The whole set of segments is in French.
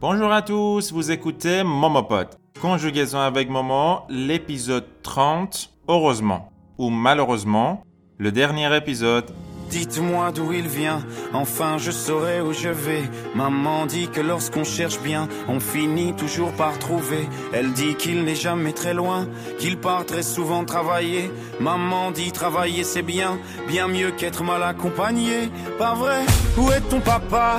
Bonjour à tous, vous écoutez Momopod. Conjugaison avec Momo, l'épisode 30, heureusement ou malheureusement, le dernier épisode. Dites-moi d'où il vient, enfin je saurai où je vais. Maman dit que lorsqu'on cherche bien, on finit toujours par trouver. Elle dit qu'il n'est jamais très loin, qu'il part très souvent travailler. Maman dit travailler c'est bien, bien mieux qu'être mal accompagné. Pas vrai? Où est ton papa?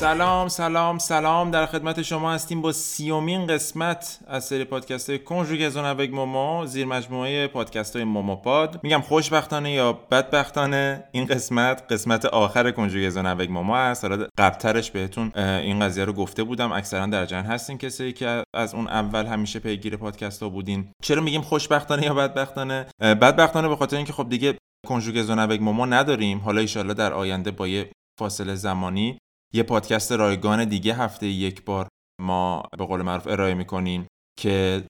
سلام سلام سلام. در خدمت شما هستیم با سیومین قسمت از سری پادکست های کنجوگزون اوگ مومو زیر مجموعه پادکست های مومو پاد. میگم خوشبختانه یا بدبختانه این قسمت قسمت آخر کنجوگزون اوگ مومو هست حالا قبلترش بهتون این قضیه رو گفته بودم. اکثرا در جن هستین کسی که از اون اول همیشه پیگیر پادکست ها بودین. چرا میگیم خوشبختانه یا بدبختانه؟ بدبختانه به خاطر اینکه خب دیگه کنجوگزون اوگ مومو نداریم. حالا ایشالله در آینده با یه فاصله زمانی یه پادکست رایگان دیگه هفته یک بار ما به قول معروف ارائه می‌کنیم که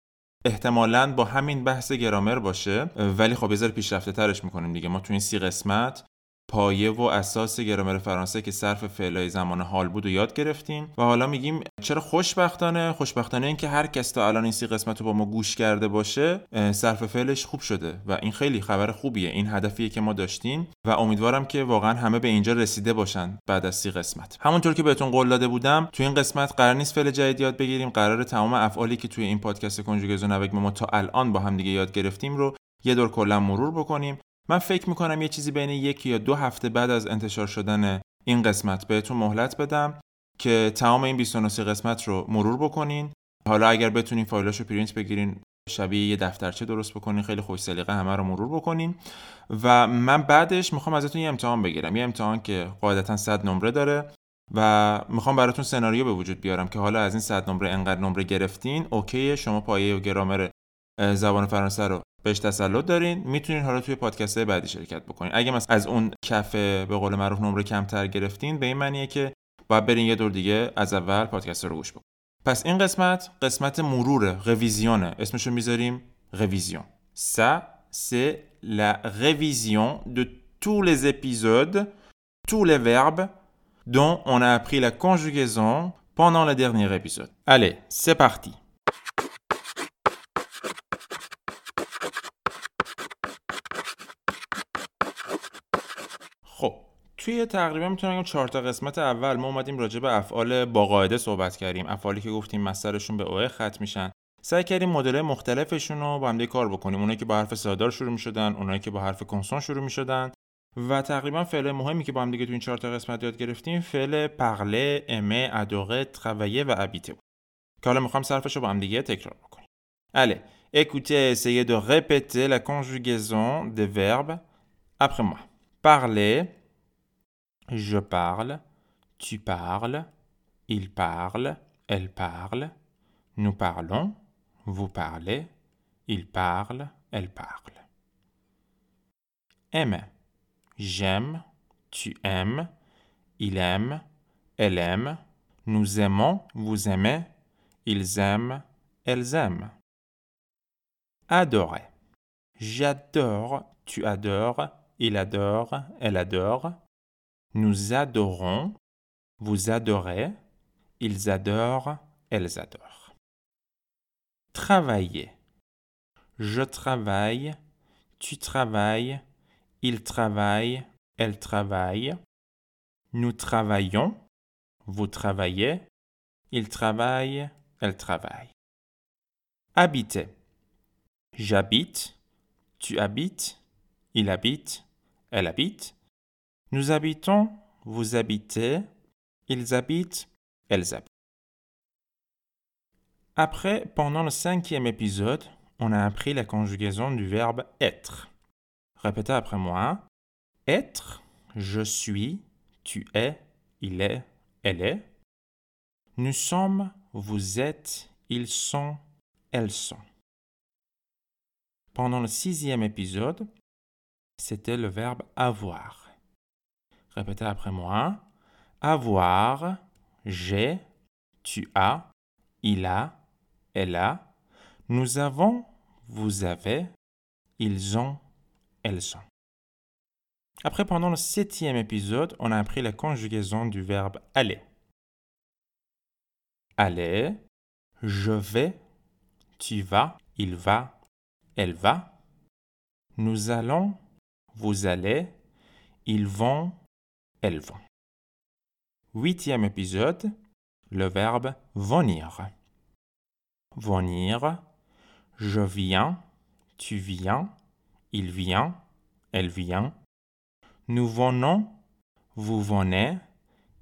احتمالا با همین بحث گرامر باشه ولی خب یه پیشرفته ترش می‌کنیم دیگه. ما تو این سی قسمت پایه و اساس گرامر فرانسه که صرف فعلای زمان حال بود و یاد گرفتیم و حالا میگیم چرا خوشبختانه؟ خوشبختانه اینکه هر کس تا الان این سی قسمت رو با ما گوش کرده باشه صرف فعلش خوب شده و این خیلی خبر خوبیه این هدفیه که ما داشتیم و امیدوارم که واقعا همه به اینجا رسیده باشن بعد از سی قسمت. همونطور که بهتون قول داده بودم تو این قسمت قرار نیست فعل جدید یاد بگیریم قرار تمام افعالی که توی این پادکست کنجوگزون نوک ما تا الان با هم دیگه یاد گرفتیم رو یه دور کلا مرور بکنیم. من فکر می‌کنم یه چیزی بین یک یا دو هفته بعد از انتشار شدن این قسمت بهتون مهلت بدم که تمام این 29 قسمت رو مرور بکنین. حالا اگر بتونین فایلاشو پرینت بگیرین شبیه یه دفترچه درست بکنین خیلی خوش سلیقه همه رو مرور بکنین. و من بعدش می‌خوام ازتون یه امتحان بگیرم. یه امتحان که قاعدتا 100 نمره داره و می‌خوام براتون سناریو به وجود بیارم که حالا از این 100 نمره انقدر نمره گرفتین اوکی شما پایه و گرامر زبان فرانسه رو بهش تسلط دارین می‌تونین حالا توی پادکست بعدی شرکت بکنین. اگه مثلا از اون کفه به قول معروف نمره کمتر گرفتین به این معنیه که باید برین یه دور دیگه از اول پادکست رو گوش بکنین. پس این قسمت قسمت مروره رویزیونه. اسمشو می‌ذاریم رویزیون. ça c'est la révision de tous les épisodes tous les verbes dont on a appris la conjugaison pendant le dernier épisode. Allez c'est parti. توی تقریبا می‌تونم بگم چهار تا قسمت اول ما اومدیم راجع به افعال با قاعده صحبت کردیم افعالی که گفتیم مصدرشون به اوه ختم میشن سعی کردیم مدل مختلفشون رو با هم کار بکنیم اونایی که با حرف سادار شروع می‌شدن اونایی که با حرف کنسون شروع می‌شدن و تقریبا فعل مهمی که با هم دیگه تو این چهار تا قسمت یاد گرفتیم فعل پرله، امه، ادوره، ترویه و ابیته بود. که حالا می‌خوام صرفش رو با هم دیگه تکرار بکنیم. Allez, écoutez, essayez de répéter la conjugaison des verbes après moi. Parler, Je parle, tu parles, il parle, elle parle, nous parlons, vous parlez, il parle, elle parle. Aime. J'aime, tu aimes, il aime, elle aime, nous aimons, vous aimez, ils aiment, elles aiment. Adorer. J'adore, tu adores, il adore, elle adore, nous adorons, vous adorez, ils adorent, elles adorent. Travailler. Je travaille, tu travailles, il travaille, elle travaille. Nous travaillons, vous travaillez, il travaille, elle travaille. Habiter. J'habite, tu habites, il habite, elle habite. Nous habitons, vous habitez, ils habitent, elles habitent. Après, pendant le cinquième épisode, on a appris la conjugaison du verbe être. Répétez après moi. Être, je suis, tu es, il est, elle est. Nous sommes, vous êtes, ils sont, elles sont. Pendant le sixième épisode, c'était le verbe avoir. Répétez après moi. Avoir, j'ai, tu as, il a, elle a. Nous avons, vous avez, ils ont, elles ont. Après, pendant le septième épisode, on a appris la conjugaison du verbe aller. Aller, je vais, tu vas, il va, elle va. Nous allons, vous allez, ils vont, Huitième épisode, le verbe venir. Venir, je viens, tu viens, il vient, elle vient. Nous venons, vous venez,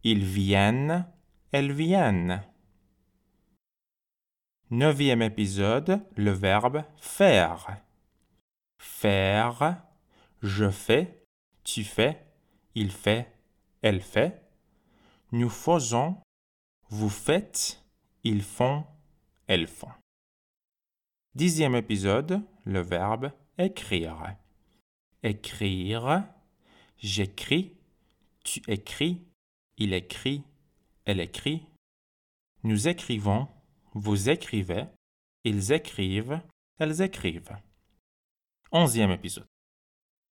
ils viennent, elles viennent. Neuvième épisode, le verbe faire. Faire, je fais, tu fais, il fait, elle fait. Nous faisons, vous faites, ils font, elles font. Dixième épisode, le verbe écrire. Écrire, j'écris, tu écris, il écrit, elle écrit. Nous écrivons, vous écrivez, ils écrivent, elles écrivent. Onzième épisode.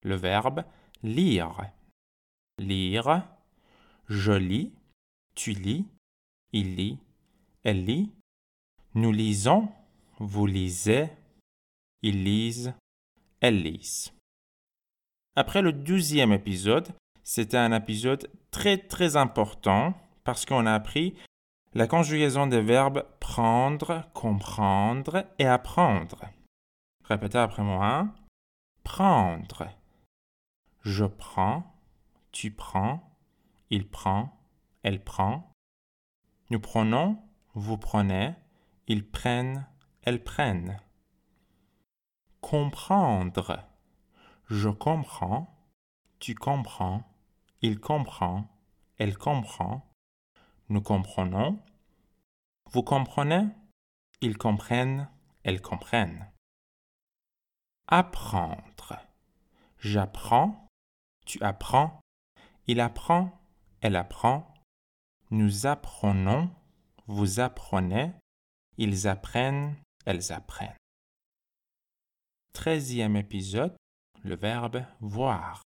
Le verbe lire. Lire, je lis, tu lis, il lit, elle lit. Nous lisons, vous lisez, ils lisent, elles lisent. Après le douzième épisode, c'était un épisode très très important parce qu'on a appris la conjugaison des verbes prendre, comprendre et apprendre. Répétez après moi. Prendre. Je prends, tu prends, il prend, elle prend. Nous prenons, vous prenez, ils prennent, elles prennent. Comprendre. Je comprends, tu comprends, il comprend, elle comprend. Nous comprenons. Vous comprenez Ils comprennent, elles comprennent. Apprendre. J'apprends, tu apprends, il apprend, elle apprend. Nous apprenons, vous apprenez, ils apprennent, elles apprennent. Treizième épisode, le verbe voir.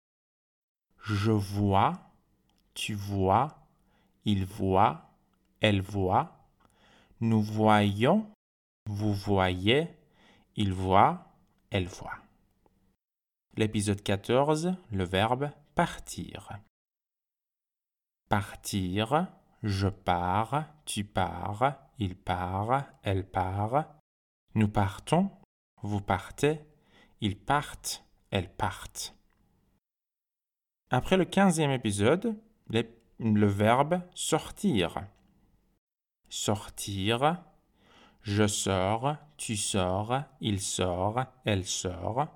Je vois, tu vois, il voit, elle voit. Nous voyons, vous voyez, il voit, elle voit. L'épisode 14, le verbe partir. Partir, je pars, tu pars, il part, elle part. Nous partons, vous partez, ils partent, elles partent. Après le quinzième épisode, le verbe sortir. Sortir. Je sors, tu sors, il sort, elle sort.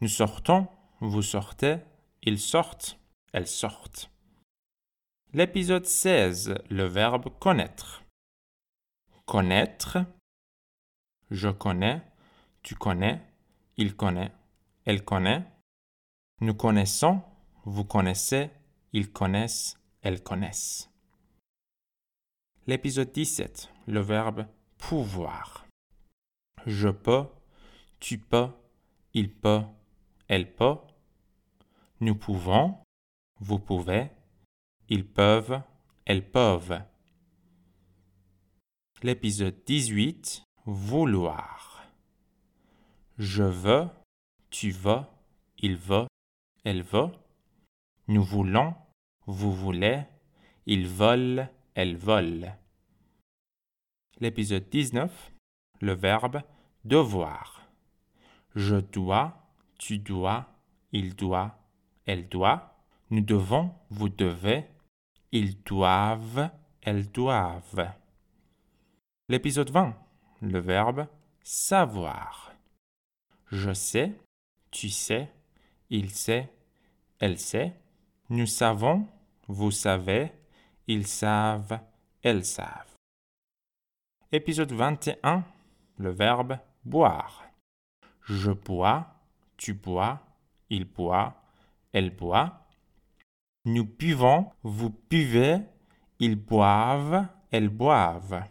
Nous sortons, vous sortez, ils sortent, elles sortent. L'épisode 16, le verbe connaître. Connaître. Je connais, tu connais, il connaît, elle connaît. Nous connaissons, vous connaissez, ils connaissent, elles connaissent. L'épisode 17, le verbe pouvoir. Je peux, tu peux, il peut, elle peut. Nous pouvons, vous pouvez, ils peuvent, elles peuvent. L'épisode 18, vouloir. Je veux, tu veux, il veut, elle veut. Nous voulons, vous voulez, ils volent, elles volent. L'épisode 19, le verbe devoir. Je dois, tu dois, il doit, elle doit. Nous devons, vous devez, ils doivent, elles doivent. L'épisode 20, le verbe savoir. Je sais, tu sais, il sait, elle sait. Nous savons, vous savez, ils savent, elles savent. Épisode 21, le verbe boire. Je bois, tu bois, il boit, elle boit. Nous buvons, vous buvez, ils boivent, elles boivent.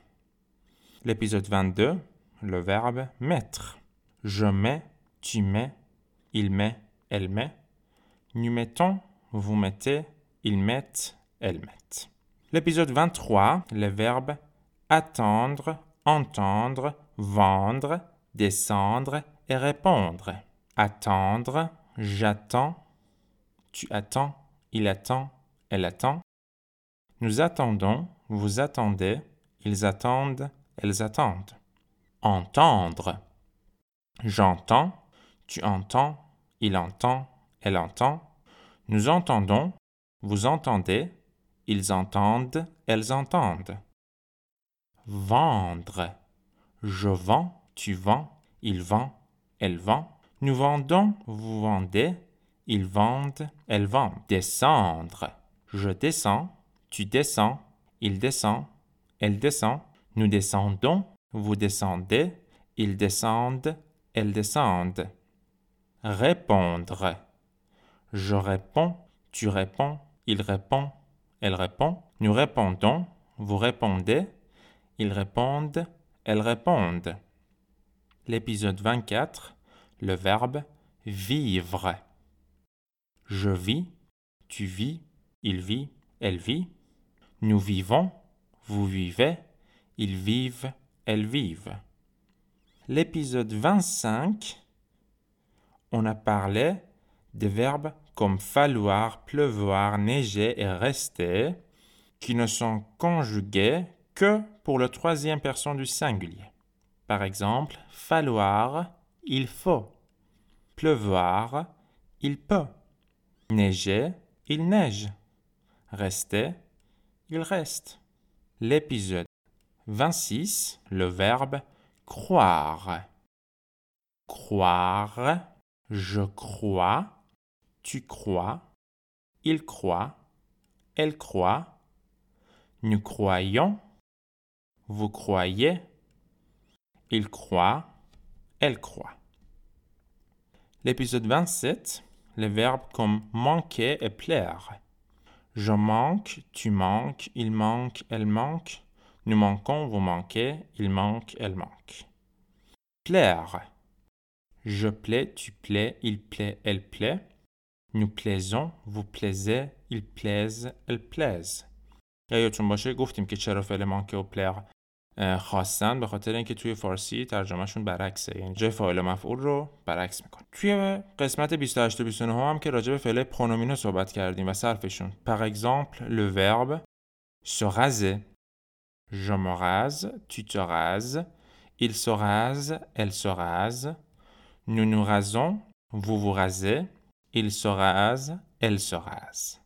L'épisode 22, le verbe mettre. Je mets, tu mets, il met, elle met. Nous mettons, vous mettez, ils mettent, elles mettent. L'épisode 23, le verbe attendre, entendre, vendre, descendre et répondre. Attendre, j'attends, tu attends, il attend, elle attend. Nous attendons, vous attendez, ils attendent, elles attendent. Entendre. J'entends, tu entends, il entend, elle entend. Nous entendons, vous entendez, ils entendent, elles entendent. Vendre. Je vends, tu vends, il vend, elle vend. Nous vendons, vous vendez, ils vendent, elles vendent. Descendre. Je descends, tu descends, il descend, elle descend. Nous descendons, vous descendez, ils descendent, elles descendent. Répondre. Je réponds, tu réponds, il répond, elle répond. Nous répondons, vous répondez, ils répondent, elles répondent. L'épisode 24, le verbe vivre. Je vis, tu vis, il vit, elle vit. Nous vivons, vous vivez, ils vivent, elles vivent. L'épisode 25, on a parlé des verbes comme falloir, pleuvoir, neiger et rester, qui ne sont conjugués que pour le troisième personne du singulier. Par exemple, falloir, il faut. Pleuvoir, il peut. Neiger, il neige. Rester, il reste. L'épisode 26, le verbe croire. Croire, je crois, tu crois, il croit, elle croit, nous croyons, vous croyez, il croit, elle croit. L'épisode 27, les verbes comme manquer et plaire. Je manque, tu manques, il manque, elle manque. Nous manquons, vous manquez, il manque, elle manque. Plaire. Je plais, tu plais, il plaît, elle plaît. Nous plaisons, vous plaisez, il plaise, elle plaise. یادتون باشه گفتیم که چرا فعل مانکه و پلر خواستن به خاطر اینکه توی فارسی ترجمهشون برعکسه. یعنی جای فاعل مفعول رو برعکس میکن توی قسمت 28 و 29 هم که راجع به فعل پرونومینو صحبت کردیم و صرفشون. Par exemple le verbe se raser je me rase tu te rases. Il se rase elle se rase. Nous nous rasons vous vous rasez. Il se rase elle se rase.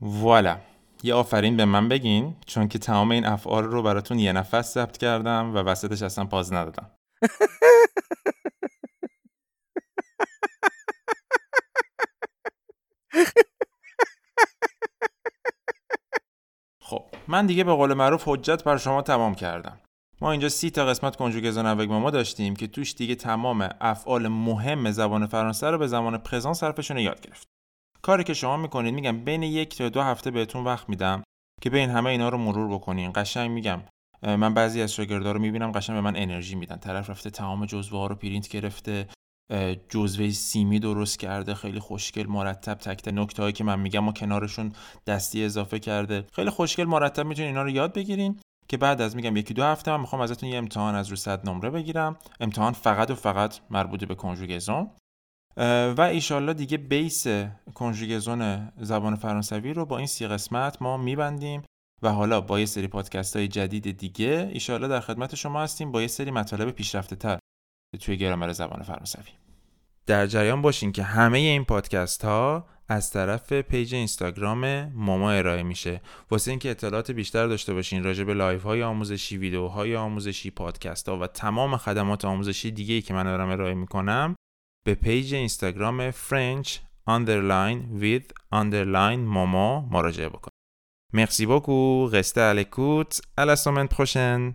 Voilà. یه آفرین به من بگین چون که تمام این افعال رو براتون یه نفس ضبط کردم و وسطش اصلا پاز ندادم. خب من دیگه به قول معروف حجت بر شما تمام کردم. ما اینجا سی تا قسمت کنجوگزون اوگ ما داشتیم که توش دیگه تمام افعال مهم زبان فرانسه رو به زمان پرزان صرفشون یاد گرفت کاری که شما می‌کنید میگم بین یک تا دو هفته بهتون وقت میدم که بین همه اینا رو مرور بکنین. قشنگ میگم من بعضی از شاگردا رو می‌بینم قشنگ به من انرژی میدن. طرف رفته تمام جزوه ها رو پرینت گرفته جزوه سیمی درست کرده خیلی خوشگل مرتب تک تک نکته هایی که من میگم و کنارشون دستی اضافه کرده. خیلی خوشگل مرتب می‌تونین اینا رو یاد بگیرین که بعد از میگم یکی دو هفته من می‌خوام ازتون یه امتحان از رو صد نمره بگیرم. امتحان فقط و فقط مربوط به کنجوگزون و ایشالله دیگه بیس کنجوگزون زبان فرانسوی رو با این سی قسمت ما میبندیم و حالا با یه سری پادکست های جدید دیگه ایشالله در خدمت شما هستیم با یه سری مطالب پیشرفته تر توی گرامر زبان فرانسوی. در جریان باشین که همه این پادکست ها از طرف پیج اینستاگرام ماما ارائه میشه. واسه اینکه اطلاعات بیشتر داشته باشین راجع به لایف های آموزشی ویدیوهای آموزشی پادکست ها و تمام خدمات آموزشی دیگه ای که من دارم ارائه می‌کنم به پیج اینستاگرام French underline with underline مومو مراجعه بکنید. مرسی بکو، غسته الکوت، الاسومنت پروشن.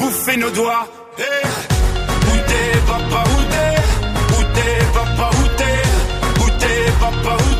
Bouffé nos doigts. Eh, Où t'es, papa, où t'es? Où t'es, papa, où t'es? Où t'es, papa, où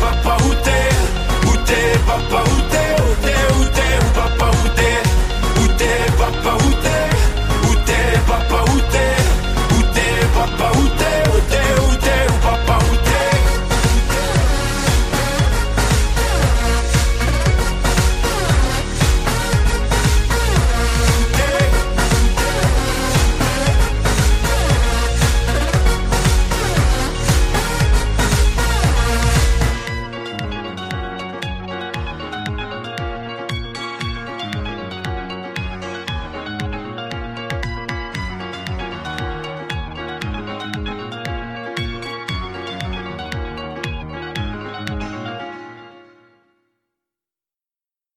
papa, où t'es? Où t'es, papa, où